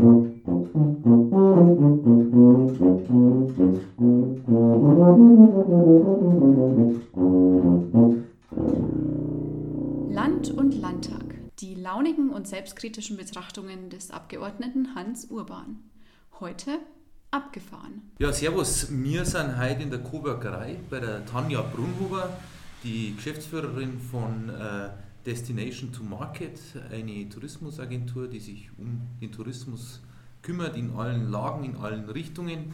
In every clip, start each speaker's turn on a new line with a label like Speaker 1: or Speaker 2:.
Speaker 1: Land und Landtag. Die launigen und selbstkritischen Betrachtungen des Abgeordneten Hans Urban. Heute abgefahren.
Speaker 2: Ja, servus. Wir sind heute in der Coburgerei bei der Tanja Brunhuber, die Geschäftsführerin von äh, Destination to Market, eine Tourismusagentur, die sich um den Tourismus kümmert, in allen Lagen, in allen Richtungen.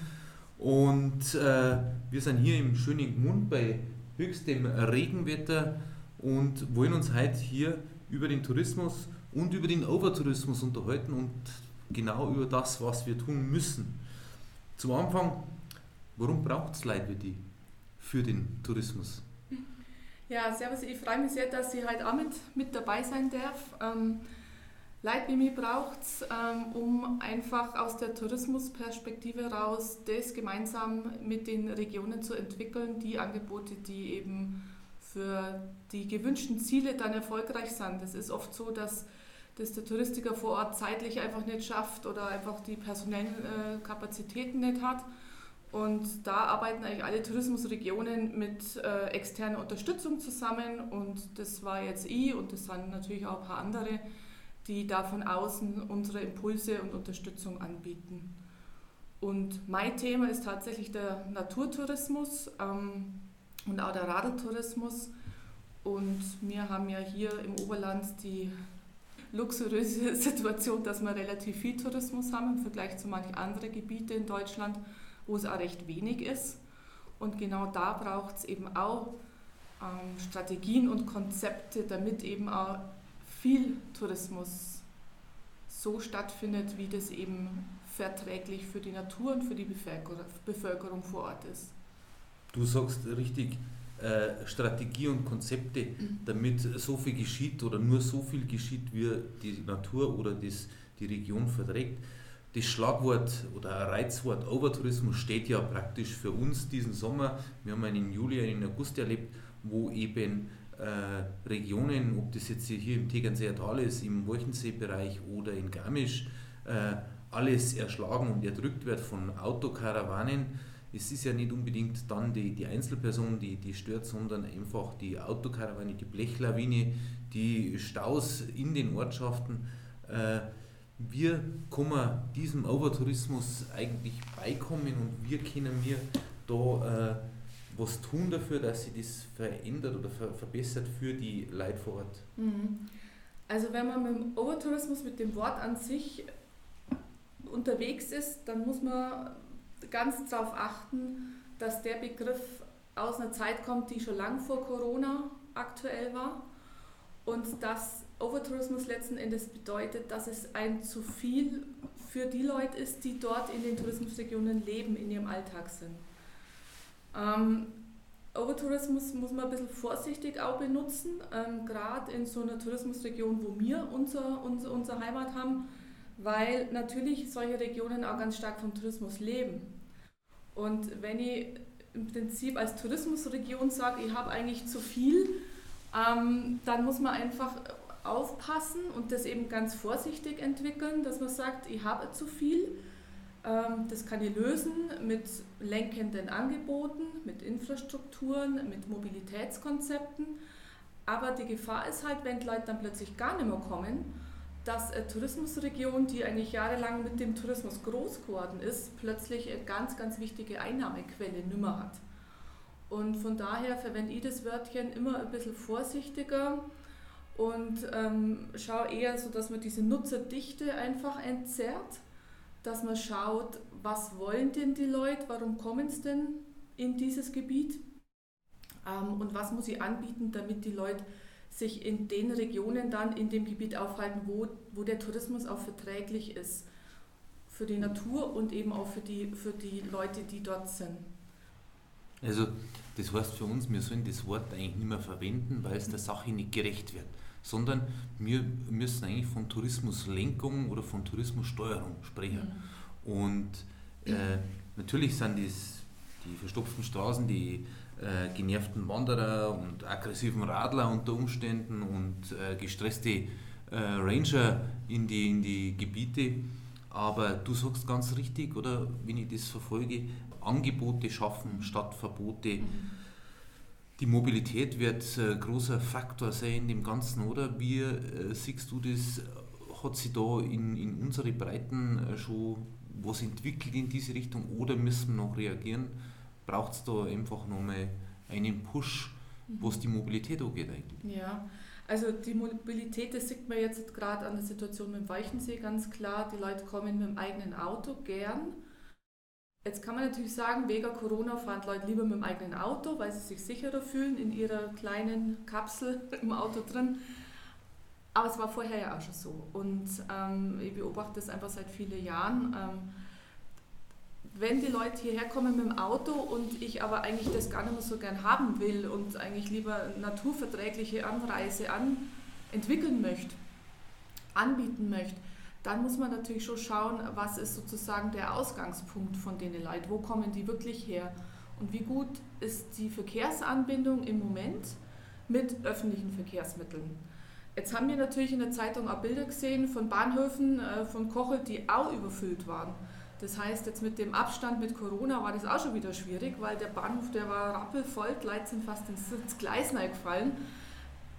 Speaker 2: Und äh, wir sind hier im schönen Gmund bei höchstem Regenwetter und wollen uns heute hier über den Tourismus und über den Overtourismus unterhalten und genau über das, was wir tun müssen. Zum Anfang, warum braucht es Leute wie die für den Tourismus?
Speaker 3: Ja, servus, ich freue mich sehr, dass ich heute auch mit, mit dabei sein darf. Ähm, Leute wie mich braucht es, ähm, um einfach aus der Tourismusperspektive raus das gemeinsam mit den Regionen zu entwickeln, die Angebote, die eben für die gewünschten Ziele dann erfolgreich sind. Es ist oft so, dass das der Touristiker vor Ort zeitlich einfach nicht schafft oder einfach die personellen äh, Kapazitäten nicht hat. Und da arbeiten eigentlich alle Tourismusregionen mit äh, externer Unterstützung zusammen. Und das war jetzt ich und das sind natürlich auch ein paar andere, die da von außen unsere Impulse und Unterstützung anbieten. Und mein Thema ist tatsächlich der Naturtourismus. Ähm, und auch der Radeltourismus. Und wir haben ja hier im Oberland die luxuriöse Situation, dass wir relativ viel Tourismus haben im Vergleich zu manchen anderen Gebieten in Deutschland, wo es auch recht wenig ist. Und genau da braucht es eben auch ähm, Strategien und Konzepte, damit eben auch viel Tourismus so stattfindet, wie das eben verträglich für die Natur und für die Bevölkerung vor Ort ist.
Speaker 2: Du sagst richtig, äh, Strategie und Konzepte, mhm. damit so viel geschieht oder nur so viel geschieht, wie die Natur oder das, die Region verträgt. Das Schlagwort oder Reizwort Overtourismus steht ja praktisch für uns diesen Sommer. Wir haben einen Juli, einen August erlebt, wo eben äh, Regionen, ob das jetzt hier im Tegernseer Tal ist, im Wolchensee-Bereich oder in Garmisch, äh, alles erschlagen und erdrückt wird von Autokarawanen es ist ja nicht unbedingt dann die, die Einzelperson, die, die stört, sondern einfach die Autokarawane, die Blechlawine, die Staus in den Ortschaften. Äh, wir können diesem Overtourismus eigentlich beikommen und wir können mir da äh, was tun dafür, dass sich das verändert oder ver verbessert für die Leute vor Ort.
Speaker 3: Mhm. Also wenn man mit dem Overtourismus, mit dem Wort an sich unterwegs ist, dann muss man ganz darauf achten, dass der Begriff aus einer Zeit kommt, die schon lang vor Corona aktuell war und dass Overtourismus letzten Endes bedeutet, dass es ein zu viel für die Leute ist, die dort in den Tourismusregionen leben, in ihrem Alltag sind. Ähm, Overtourismus muss man ein bisschen vorsichtig auch benutzen, ähm, gerade in so einer Tourismusregion, wo wir unser, unser, unsere Heimat haben, weil natürlich solche Regionen auch ganz stark vom Tourismus leben. Und wenn ich im Prinzip als Tourismusregion sage, ich habe eigentlich zu viel, ähm, dann muss man einfach aufpassen und das eben ganz vorsichtig entwickeln, dass man sagt, ich habe zu viel. Ähm, das kann ich lösen mit lenkenden Angeboten, mit Infrastrukturen, mit Mobilitätskonzepten. Aber die Gefahr ist halt, wenn die Leute dann plötzlich gar nicht mehr kommen dass eine Tourismusregion, die eigentlich jahrelang mit dem Tourismus groß geworden ist, plötzlich eine ganz, ganz wichtige Einnahmequelle nimmer hat. Und von daher verwende ich das Wörtchen immer ein bisschen vorsichtiger und ähm, schaue eher so, dass man diese Nutzerdichte einfach entzerrt, dass man schaut, was wollen denn die Leute, warum kommen sie denn in dieses Gebiet ähm, und was muss ich anbieten, damit die Leute sich in den Regionen dann in dem Gebiet aufhalten, wo, wo der Tourismus auch verträglich ist für die Natur und eben auch für die, für die Leute, die dort sind.
Speaker 2: Also das heißt für uns, wir sollen das Wort eigentlich nicht mehr verwenden, weil es der Sache nicht gerecht wird, sondern wir müssen eigentlich von Tourismuslenkung oder von Tourismussteuerung sprechen. Mhm. Und äh, natürlich sind das die verstopften Straßen, die äh, genervten Wanderer und aggressiven Radler unter Umständen und äh, gestresste äh, Ranger in die, in die Gebiete. Aber du sagst ganz richtig, oder wenn ich das verfolge, Angebote schaffen statt Verbote. Mhm. Die Mobilität wird ein großer Faktor sein in dem Ganzen, oder? Wie äh, siehst du das? Hat sich da in, in unsere Breiten äh, schon was entwickelt in diese Richtung oder müssen wir noch reagieren? Braucht es da einfach nochmal einen Push, was die Mobilität angeht eigentlich?
Speaker 3: Ja, also die Mobilität, das sieht man jetzt gerade an der Situation mit dem Weichensee ganz klar. Die Leute kommen mit dem eigenen Auto gern. Jetzt kann man natürlich sagen, wegen Corona fahren Leute lieber mit dem eigenen Auto, weil sie sich sicherer fühlen in ihrer kleinen Kapsel im Auto drin. Aber es war vorher ja auch schon so. Und ähm, ich beobachte das einfach seit vielen Jahren. Ähm, wenn die Leute hierher kommen mit dem Auto und ich aber eigentlich das gar nicht mehr so gern haben will und eigentlich lieber naturverträgliche Anreise an, entwickeln möchte, anbieten möchte, dann muss man natürlich schon schauen, was ist sozusagen der Ausgangspunkt von denen Leuten, wo kommen die wirklich her und wie gut ist die Verkehrsanbindung im Moment mit öffentlichen Verkehrsmitteln. Jetzt haben wir natürlich in der Zeitung auch Bilder gesehen von Bahnhöfen äh, von Kochel, die auch überfüllt waren. Das heißt, jetzt mit dem Abstand mit Corona war das auch schon wieder schwierig, weil der Bahnhof, der war rappelvoll, die Leute sind fast ins, Gleis gefallen.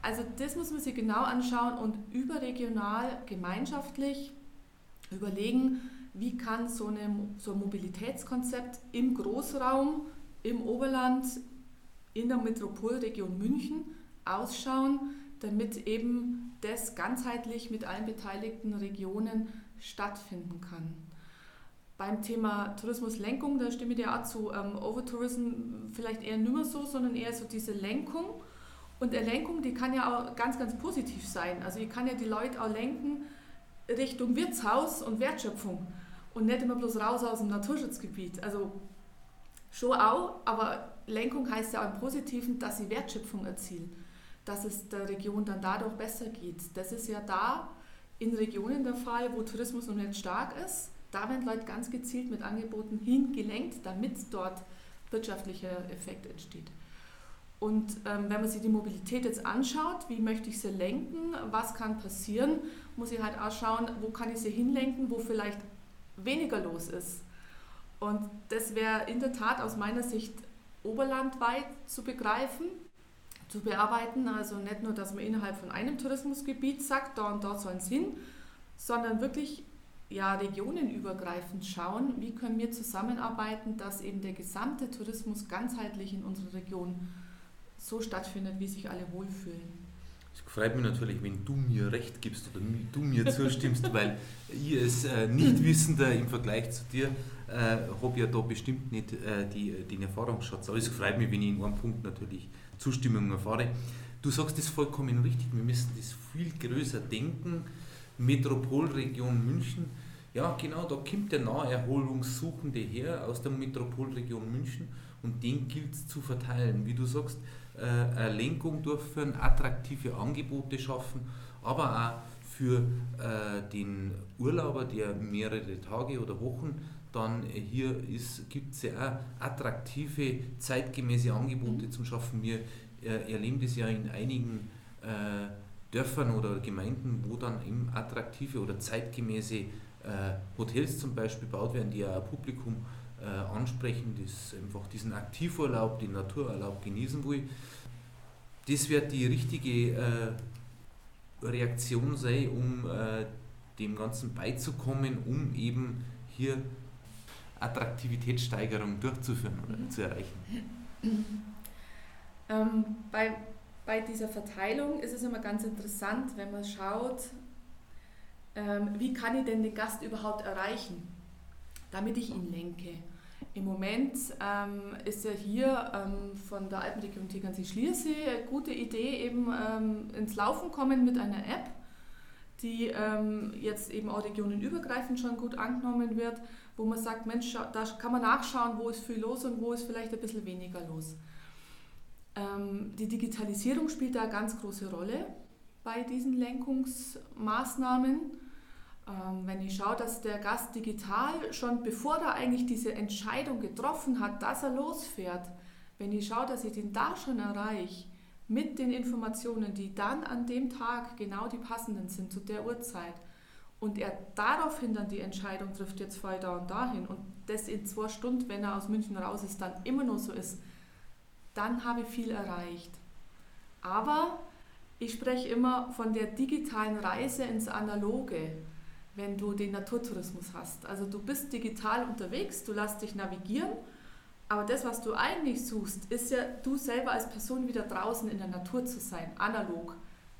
Speaker 3: Also das muss man sich genau anschauen und überregional, gemeinschaftlich überlegen, wie kann so, eine, so ein Mobilitätskonzept im Großraum, im Oberland, in der Metropolregion München ausschauen, damit eben das ganzheitlich mit allen beteiligten Regionen stattfinden kann. Beim Thema Tourismuslenkung, da stimme ich dir auch zu. Ähm, Overtourism vielleicht eher nicht mehr so, sondern eher so diese Lenkung. Und eine Lenkung, die kann ja auch ganz, ganz positiv sein. Also ich kann ja die Leute auch lenken Richtung Wirtshaus und Wertschöpfung und nicht immer bloß raus aus dem Naturschutzgebiet. Also schon auch, aber Lenkung heißt ja auch im Positiven, dass sie Wertschöpfung erzielen, dass es der Region dann dadurch besser geht. Das ist ja da in Regionen der Fall, wo Tourismus noch nicht stark ist da werden Leute ganz gezielt mit Angeboten hingelenkt, damit dort wirtschaftlicher Effekt entsteht. Und ähm, wenn man sich die Mobilität jetzt anschaut, wie möchte ich sie lenken, was kann passieren, muss ich halt auch schauen, wo kann ich sie hinlenken, wo vielleicht weniger los ist. Und das wäre in der Tat aus meiner Sicht oberlandweit zu begreifen, zu bearbeiten. Also nicht nur, dass man innerhalb von einem Tourismusgebiet sagt, da und da sollen es hin, sondern wirklich ja, regionenübergreifend schauen, wie können wir zusammenarbeiten, dass eben der gesamte Tourismus ganzheitlich in unserer Region so stattfindet, wie sich alle wohlfühlen.
Speaker 2: Es freut mich natürlich, wenn du mir recht gibst oder du mir zustimmst, weil ich als äh, Nichtwissender im Vergleich zu dir äh, habe ja da bestimmt nicht äh, die, den Erfahrungsschatz. Aber es freut mich, wenn ich in einem Punkt natürlich Zustimmung erfahre. Du sagst das vollkommen richtig, wir müssen das viel größer denken Metropolregion München. Ja, genau, da kommt der Naherholungssuchende her aus der Metropolregion München und den gilt es zu verteilen. Wie du sagst, äh, eine Lenkung durchführen, attraktive Angebote schaffen, aber auch für äh, den Urlauber, der mehrere Tage oder Wochen dann hier ist, gibt es ja auch attraktive, zeitgemäße Angebote mhm. zum Schaffen. Wir äh, erleben das ja in einigen äh, Dörfern oder Gemeinden, wo dann eben attraktive oder zeitgemäße äh, Hotels zum Beispiel gebaut werden, die ja ein Publikum äh, ansprechen, das einfach diesen Aktivurlaub, den Natururlaub genießen will. Das wird die richtige äh, Reaktion sein, um äh, dem Ganzen beizukommen, um eben hier Attraktivitätssteigerung durchzuführen oder mhm. zu erreichen.
Speaker 3: Ähm, bei bei dieser Verteilung ist es immer ganz interessant, wenn man schaut, ähm, wie kann ich denn den Gast überhaupt erreichen, damit ich ihn lenke. Im Moment ähm, ist ja hier ähm, von der Alpenregion Tegernsee-Schliersee eine gute Idee, eben ähm, ins Laufen kommen mit einer App, die ähm, jetzt eben auch regionenübergreifend schon gut angenommen wird, wo man sagt, Mensch, da kann man nachschauen, wo ist viel los und wo ist vielleicht ein bisschen weniger los. Ähm, die Digitalisierung spielt da eine ganz große Rolle bei diesen Lenkungsmaßnahmen. Ähm, wenn ich schaue, dass der Gast digital schon bevor er eigentlich diese Entscheidung getroffen hat, dass er losfährt, wenn ich schaue, dass ich den da schon erreiche, mit den Informationen, die dann an dem Tag genau die passenden sind zu der Uhrzeit und er daraufhin dann die Entscheidung trifft, jetzt fahre ich da und dahin und das in zwei Stunden, wenn er aus München raus ist, dann immer noch so ist, dann habe ich viel erreicht. Aber ich spreche immer von der digitalen Reise ins Analoge, wenn du den Naturtourismus hast. Also du bist digital unterwegs, du lässt dich navigieren, aber das, was du eigentlich suchst, ist ja du selber als Person wieder draußen in der Natur zu sein, analog.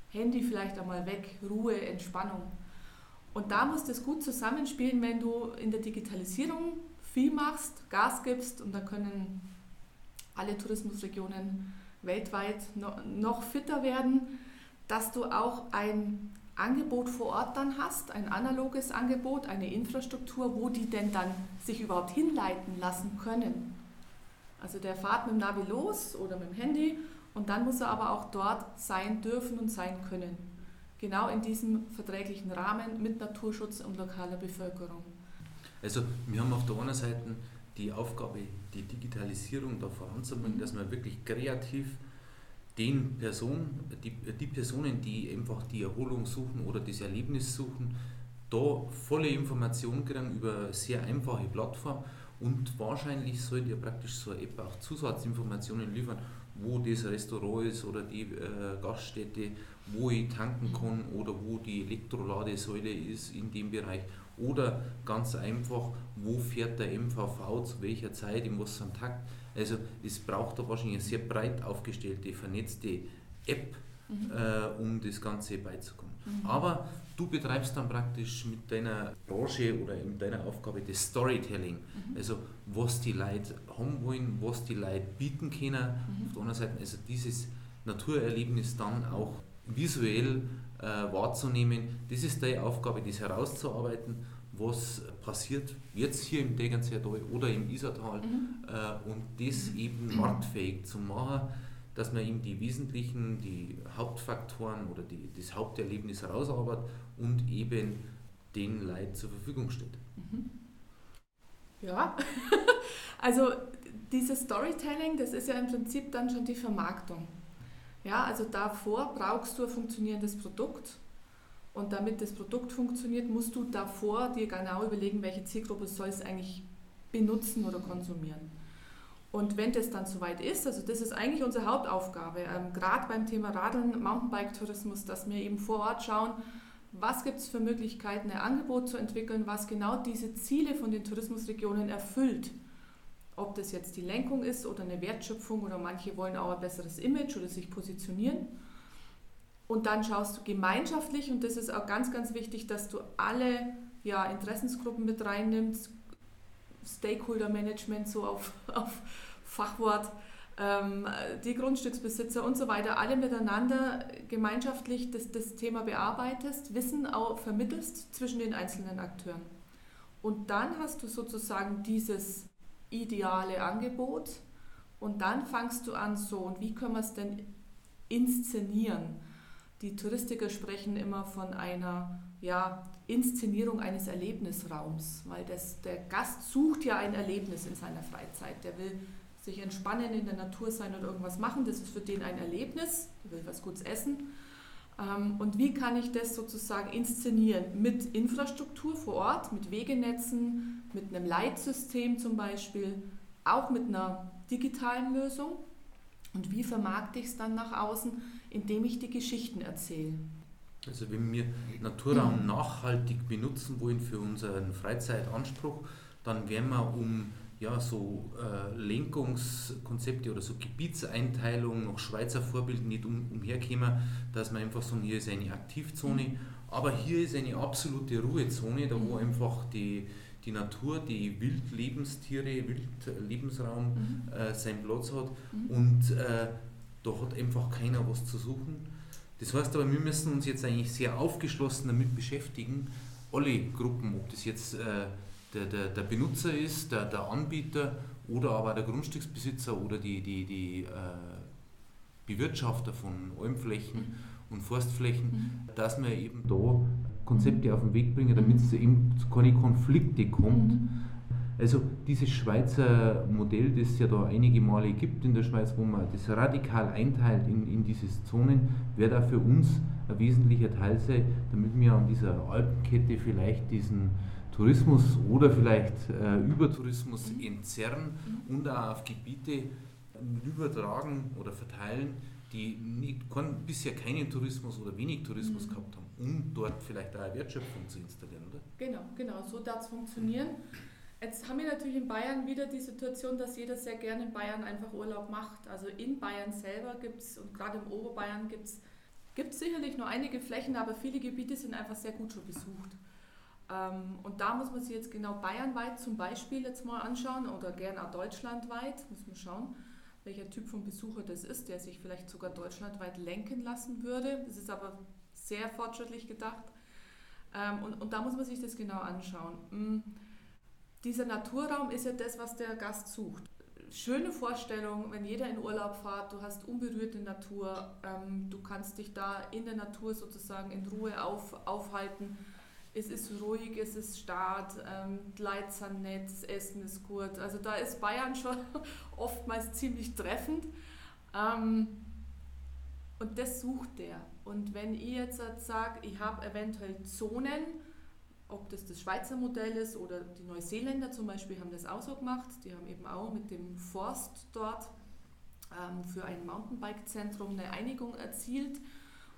Speaker 3: Handy vielleicht einmal weg, Ruhe, Entspannung. Und da muss das gut zusammenspielen, wenn du in der Digitalisierung viel machst, Gas gibst und da können alle Tourismusregionen weltweit noch fitter werden, dass du auch ein Angebot vor Ort dann hast, ein analoges Angebot, eine Infrastruktur, wo die denn dann sich überhaupt hinleiten lassen können. Also der fährt mit dem Navi los oder mit dem Handy und dann muss er aber auch dort sein dürfen und sein können genau in diesem verträglichen Rahmen mit Naturschutz und lokaler Bevölkerung.
Speaker 2: Also wir haben auf der einen Seite die Aufgabe, die Digitalisierung da voranzubringen, dass man wirklich kreativ den Personen, die, die Personen, die einfach die Erholung suchen oder das Erlebnis suchen, da volle Informationen kriegen über eine sehr einfache Plattform und wahrscheinlich sollte ja praktisch so eine App auch Zusatzinformationen liefern, wo das Restaurant ist oder die äh, Gaststätte, wo ich tanken kann oder wo die Elektroladesäule ist in dem Bereich. Oder ganz einfach, wo fährt der MVV zu welcher Zeit, in was am Takt. Also es braucht da wahrscheinlich eine sehr breit aufgestellte, vernetzte App, mhm. äh, um das Ganze beizukommen. Mhm. Aber du betreibst dann praktisch mit deiner Branche oder mit deiner Aufgabe das Storytelling. Mhm. Also was die Leute haben wollen, was die Leute bieten können. Mhm. Auf der anderen Seite also dieses Naturerlebnis dann auch visuell äh, wahrzunehmen. Das ist deine Aufgabe, das herauszuarbeiten, was passiert jetzt hier im Tegernseer oder im Isertal mhm. äh, und das eben marktfähig zu machen dass man ihm die wesentlichen, die Hauptfaktoren oder die, das Haupterlebnis herausarbeitet und eben den Leid zur Verfügung steht. Mhm.
Speaker 3: Ja, also dieses Storytelling, das ist ja im Prinzip dann schon die Vermarktung. Ja, also davor brauchst du ein funktionierendes Produkt und damit das Produkt funktioniert, musst du davor dir genau überlegen, welche Zielgruppe soll es eigentlich benutzen oder konsumieren. Und wenn das dann soweit ist, also das ist eigentlich unsere Hauptaufgabe, ähm, gerade beim Thema Radeln, Mountainbike-Tourismus, dass wir eben vor Ort schauen, was gibt es für Möglichkeiten, ein Angebot zu entwickeln, was genau diese Ziele von den Tourismusregionen erfüllt. Ob das jetzt die Lenkung ist oder eine Wertschöpfung oder manche wollen auch ein besseres Image oder sich positionieren. Und dann schaust du gemeinschaftlich, und das ist auch ganz, ganz wichtig, dass du alle ja, Interessensgruppen mit reinnimmst, Stakeholder-Management, so auf, auf Fachwort, ähm, die Grundstücksbesitzer und so weiter, alle miteinander gemeinschaftlich das, das Thema bearbeitest, Wissen auch vermittelst zwischen den einzelnen Akteuren. Und dann hast du sozusagen dieses ideale Angebot und dann fangst du an so, und wie können wir es denn inszenieren? Die Touristiker sprechen immer von einer ja, Inszenierung eines Erlebnisraums, weil das, der Gast sucht ja ein Erlebnis in seiner Freizeit. Der will sich entspannen, in der Natur sein oder irgendwas machen. Das ist für den ein Erlebnis. Der will was Gutes essen. Ähm, und wie kann ich das sozusagen inszenieren? Mit Infrastruktur vor Ort, mit Wegenetzen, mit einem Leitsystem zum Beispiel, auch mit einer digitalen Lösung. Und wie vermarkte ich es dann nach außen? Indem ich die Geschichten erzähle.
Speaker 2: Also wenn wir Naturraum nachhaltig benutzen wollen für unseren Freizeitanspruch, dann werden wir um ja, so äh, Lenkungskonzepte oder so Gebietseinteilung nach Schweizer Vorbild nicht um, umherkommen, dass man einfach sagen, hier ist eine Aktivzone, aber hier ist eine absolute Ruhezone, da wo einfach die, die Natur, die Wildlebenstiere, Wildlebensraum mhm. äh, seinen Platz hat mhm. und äh, da hat einfach keiner was zu suchen. Das heißt aber, wir müssen uns jetzt eigentlich sehr aufgeschlossen damit beschäftigen, alle Gruppen, ob das jetzt äh, der, der, der Benutzer ist, der, der Anbieter oder aber der Grundstücksbesitzer oder die, die, die äh, Bewirtschafter von Almflächen mhm. und Forstflächen, mhm. dass wir eben da Konzepte auf den Weg bringen, damit es eben zu keine Konflikte kommt. Mhm. Also dieses Schweizer Modell, das es ja da einige Male gibt in der Schweiz, wo man das radikal einteilt in, in diese Zonen, wäre da für uns ein wesentlicher Teil sein, damit wir an dieser Alpenkette vielleicht diesen Tourismus oder vielleicht äh, Übertourismus mhm. entzerren mhm. und auch auf Gebiete übertragen oder verteilen, die nicht, kein, bisher keinen Tourismus oder wenig Tourismus mhm. gehabt haben, um dort vielleicht auch eine Wertschöpfung zu installieren, oder?
Speaker 3: Genau, genau, so darf es funktionieren. Jetzt haben wir natürlich in Bayern wieder die Situation, dass jeder sehr gerne in Bayern einfach Urlaub macht. Also in Bayern selber gibt es und gerade im Oberbayern gibt es sicherlich nur einige Flächen, aber viele Gebiete sind einfach sehr gut schon besucht. Ähm, und da muss man sich jetzt genau bayernweit zum Beispiel jetzt mal anschauen oder gerne auch deutschlandweit, muss man schauen, welcher Typ von Besucher das ist, der sich vielleicht sogar deutschlandweit lenken lassen würde. Das ist aber sehr fortschrittlich gedacht. Ähm, und, und da muss man sich das genau anschauen. Dieser Naturraum ist ja das, was der Gast sucht. Schöne Vorstellung, wenn jeder in Urlaub fährt, du hast unberührte Natur, ähm, du kannst dich da in der Natur sozusagen in Ruhe auf, aufhalten. Es ist ruhig, es ist stark, ähm, die Leute sind nett, das Essen ist gut. Also da ist Bayern schon oftmals ziemlich treffend. Ähm, und das sucht der. Und wenn ich jetzt sage, ich habe eventuell Zonen, ob das das Schweizer Modell ist oder die Neuseeländer zum Beispiel haben das auch so gemacht. Die haben eben auch mit dem Forst dort ähm, für ein Mountainbike-Zentrum eine Einigung erzielt,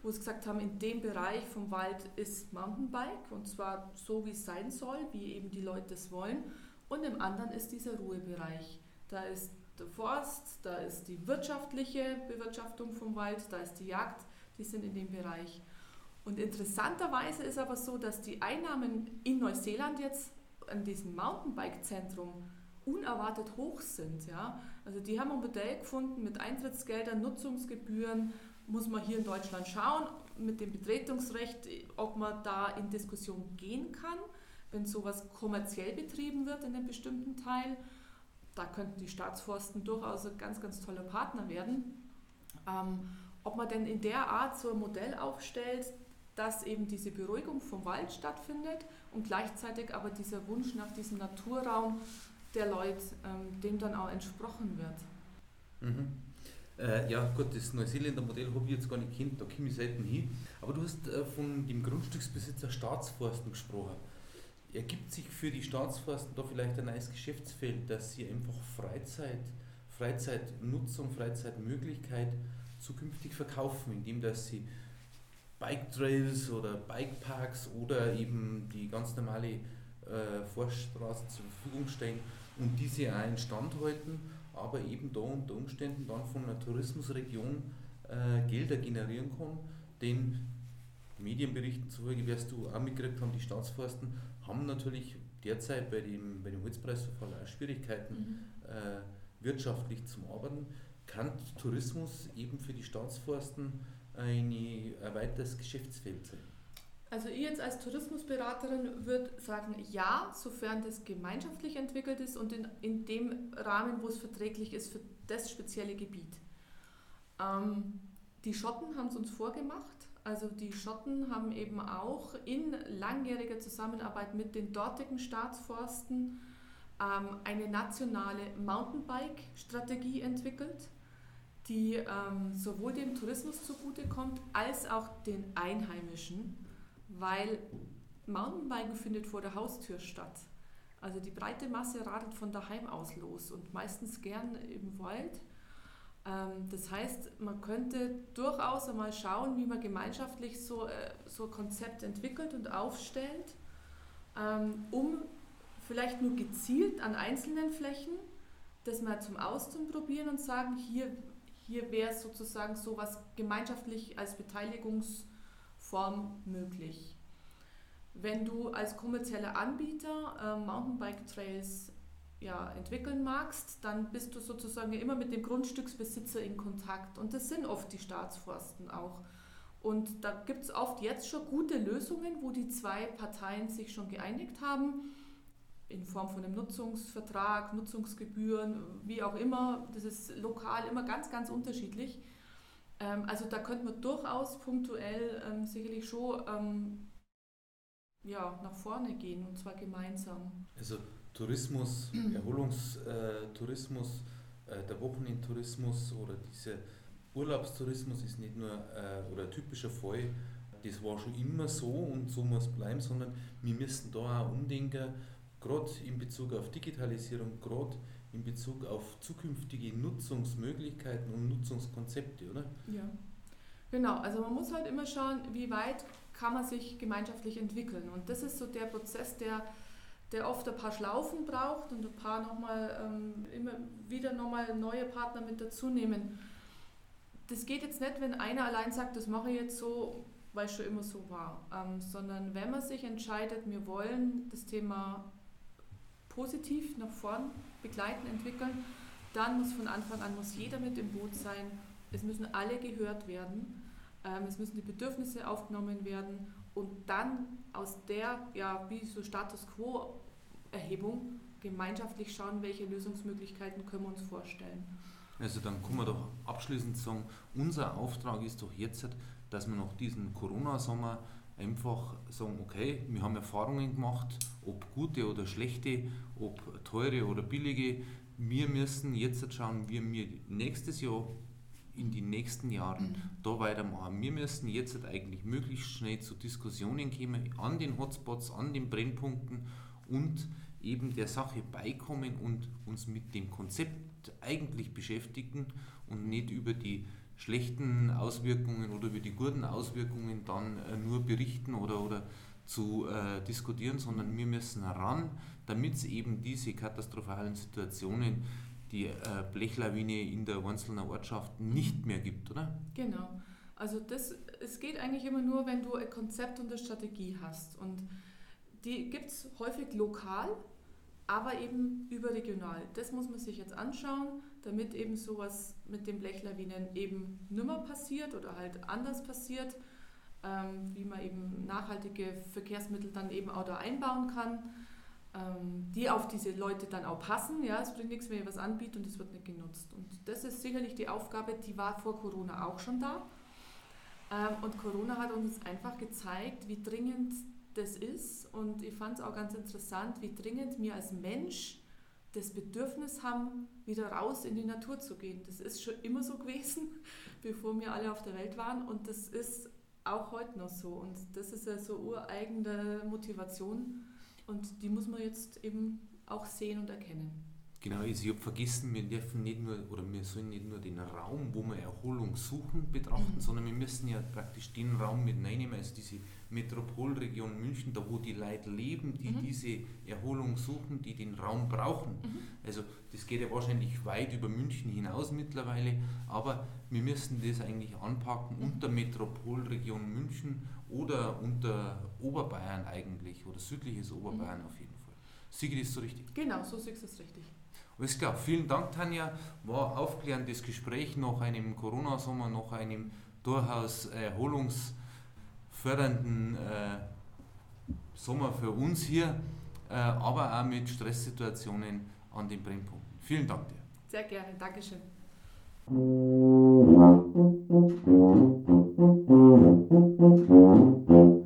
Speaker 3: wo sie gesagt haben, in dem Bereich vom Wald ist Mountainbike und zwar so, wie es sein soll, wie eben die Leute es wollen. Und im anderen ist dieser Ruhebereich. Da ist der Forst, da ist die wirtschaftliche Bewirtschaftung vom Wald, da ist die Jagd, die sind in dem Bereich. Und interessanterweise ist aber so, dass die Einnahmen in Neuseeland jetzt an diesem Mountainbike-Zentrum unerwartet hoch sind. Ja? Also die haben ein Modell gefunden mit Eintrittsgeldern, Nutzungsgebühren, muss man hier in Deutschland schauen, mit dem Betretungsrecht, ob man da in Diskussion gehen kann, wenn sowas kommerziell betrieben wird in einem bestimmten Teil. Da könnten die Staatsforsten durchaus ein ganz, ganz toller Partner werden. Ähm, ob man denn in der Art so ein Modell aufstellt, dass eben diese Beruhigung vom Wald stattfindet und gleichzeitig aber dieser Wunsch nach diesem Naturraum der Leute, ähm, dem dann auch entsprochen wird.
Speaker 2: Mhm. Äh, ja gut, das Neuseeländer Modell habe ich jetzt gar nicht kennt, da komme ich selten hin. Aber du hast äh, von dem Grundstücksbesitzer Staatsforsten gesprochen. Ergibt sich für die Staatsforsten da vielleicht ein neues Geschäftsfeld, dass sie einfach Freizeit, Freizeitnutzung, Freizeitmöglichkeit zukünftig verkaufen, indem dass sie Bike Trails oder Bike Parks oder eben die ganz normale äh, Forststraße zur Verfügung stellen und diese auch instand halten, aber eben da unter Umständen dann von einer Tourismusregion äh, Gelder generieren kann, denn Medienberichten zufolge wirst du auch mitgekriegt haben, die Staatsforsten haben natürlich derzeit bei dem, bei dem Holzpreisverfall auch Schwierigkeiten, mhm. äh, wirtschaftlich zu arbeiten. Kann Tourismus eben für die Staatsforsten ein weiteres Geschäftsfeld sein?
Speaker 3: Also ich jetzt als Tourismusberaterin würde sagen, ja, sofern das gemeinschaftlich entwickelt ist und in, in dem Rahmen, wo es verträglich ist für das spezielle Gebiet. Ähm, die Schotten haben es uns vorgemacht. Also die Schotten haben eben auch in langjähriger Zusammenarbeit mit den dortigen Staatsforsten ähm, eine nationale Mountainbike-Strategie entwickelt die ähm, sowohl dem Tourismus zugutekommt als auch den Einheimischen, weil Mountainbiken findet vor der Haustür statt. Also die breite Masse radelt von daheim aus los und meistens gern im Wald. Ähm, das heißt, man könnte durchaus einmal schauen, wie man gemeinschaftlich so, äh, so ein Konzept entwickelt und aufstellt, ähm, um vielleicht nur gezielt an einzelnen Flächen das mal zum Ausprobieren und sagen, hier hier wäre sozusagen sowas gemeinschaftlich als Beteiligungsform möglich. Wenn du als kommerzieller Anbieter äh, Mountainbike-Trails ja, entwickeln magst, dann bist du sozusagen immer mit dem Grundstücksbesitzer in Kontakt. Und das sind oft die Staatsforsten auch. Und da gibt es oft jetzt schon gute Lösungen, wo die zwei Parteien sich schon geeinigt haben in Form von einem Nutzungsvertrag, Nutzungsgebühren, wie auch immer. Das ist lokal immer ganz, ganz unterschiedlich. Ähm, also da könnte man durchaus punktuell ähm, sicherlich schon ähm, ja, nach vorne gehen und zwar gemeinsam.
Speaker 2: Also Tourismus, Erholungstourismus, äh, der Wochenendtourismus oder dieser Urlaubstourismus ist nicht nur äh, oder ein typischer Fall, das war schon immer so und so muss es bleiben, sondern wir müssen da auch umdenken, gerade in Bezug auf Digitalisierung, gerade in Bezug auf zukünftige Nutzungsmöglichkeiten und Nutzungskonzepte, oder?
Speaker 3: Ja, genau. Also man muss halt immer schauen, wie weit kann man sich gemeinschaftlich entwickeln. Und das ist so der Prozess, der, der oft ein paar Schlaufen braucht und ein paar nochmal, ähm, immer wieder nochmal neue Partner mit dazu nehmen. Das geht jetzt nicht, wenn einer allein sagt, das mache ich jetzt so, weil es schon immer so war, ähm, sondern wenn man sich entscheidet, wir wollen das Thema positiv nach vorn begleiten, entwickeln, dann muss von Anfang an muss jeder mit im Boot sein. Es müssen alle gehört werden. Ähm, es müssen die Bedürfnisse aufgenommen werden und dann aus der, ja, wie so Status Quo-Erhebung gemeinschaftlich schauen, welche Lösungsmöglichkeiten können wir uns vorstellen.
Speaker 2: Also dann kann man doch abschließend sagen, unser Auftrag ist doch jetzt, dass wir nach diesem Corona-Sommer einfach sagen, okay, wir haben Erfahrungen gemacht, ob gute oder schlechte, ob teure oder billige. Wir müssen jetzt schauen, wie wir nächstes Jahr in die nächsten Jahren mhm. da weitermachen. Wir müssen jetzt eigentlich möglichst schnell zu Diskussionen kommen an den Hotspots, an den Brennpunkten und eben der Sache beikommen und uns mit dem Konzept eigentlich beschäftigen und nicht über die schlechten Auswirkungen oder über die guten Auswirkungen dann äh, nur berichten oder, oder zu äh, diskutieren, sondern wir müssen ran, damit es eben diese katastrophalen Situationen die äh, Blechlawine in der einzelnen Ortschaft nicht mehr gibt, oder?
Speaker 3: Genau. Also das, es geht eigentlich immer nur, wenn du ein Konzept und eine Strategie hast. Und die gibt es häufig lokal, aber eben überregional. Das muss man sich jetzt anschauen, damit eben sowas mit den Blechlawinen eben nimmer passiert oder halt anders passiert, ähm, wie man eben nachhaltige Verkehrsmittel dann eben auch da einbauen kann ähm, die auf diese Leute dann auch passen. Ja, es bringt nichts, wenn ich was anbiete und es wird nicht genutzt. Und das ist sicherlich die Aufgabe, die war vor Corona auch schon da. Ähm, und Corona hat uns einfach gezeigt, wie dringend das ist. Und ich fand es auch ganz interessant, wie dringend wir als Mensch das Bedürfnis haben, wieder raus in die Natur zu gehen. Das ist schon immer so gewesen, bevor wir alle auf der Welt waren. Und das ist auch heute noch so. Und das ist ja so ureigene Motivation und die muss man jetzt eben auch sehen und erkennen.
Speaker 2: Genau, also ich habe vergessen, wir dürfen nicht nur, oder wir sollen nicht nur den Raum, wo wir Erholung suchen, betrachten, mhm. sondern wir müssen ja praktisch den Raum mit reinnehmen, also diese Metropolregion München, da wo die Leute leben, die mhm. diese Erholung suchen, die den Raum brauchen. Mhm. Also das geht ja wahrscheinlich weit über München hinaus mittlerweile, aber wir müssen das eigentlich anpacken mhm. unter Metropolregion München oder unter Oberbayern eigentlich, oder südliches Oberbayern mhm. auf jeden Fall. Siege das so richtig?
Speaker 3: Genau, so siehst du es richtig.
Speaker 2: Alles klar, vielen Dank, Tanja. War aufklärendes Gespräch nach einem Corona-Sommer, nach einem durchaus fördernden äh, Sommer für uns hier, äh, aber auch mit Stresssituationen an den Brennpunkten. Vielen Dank dir.
Speaker 3: Sehr gerne, Dankeschön. Thank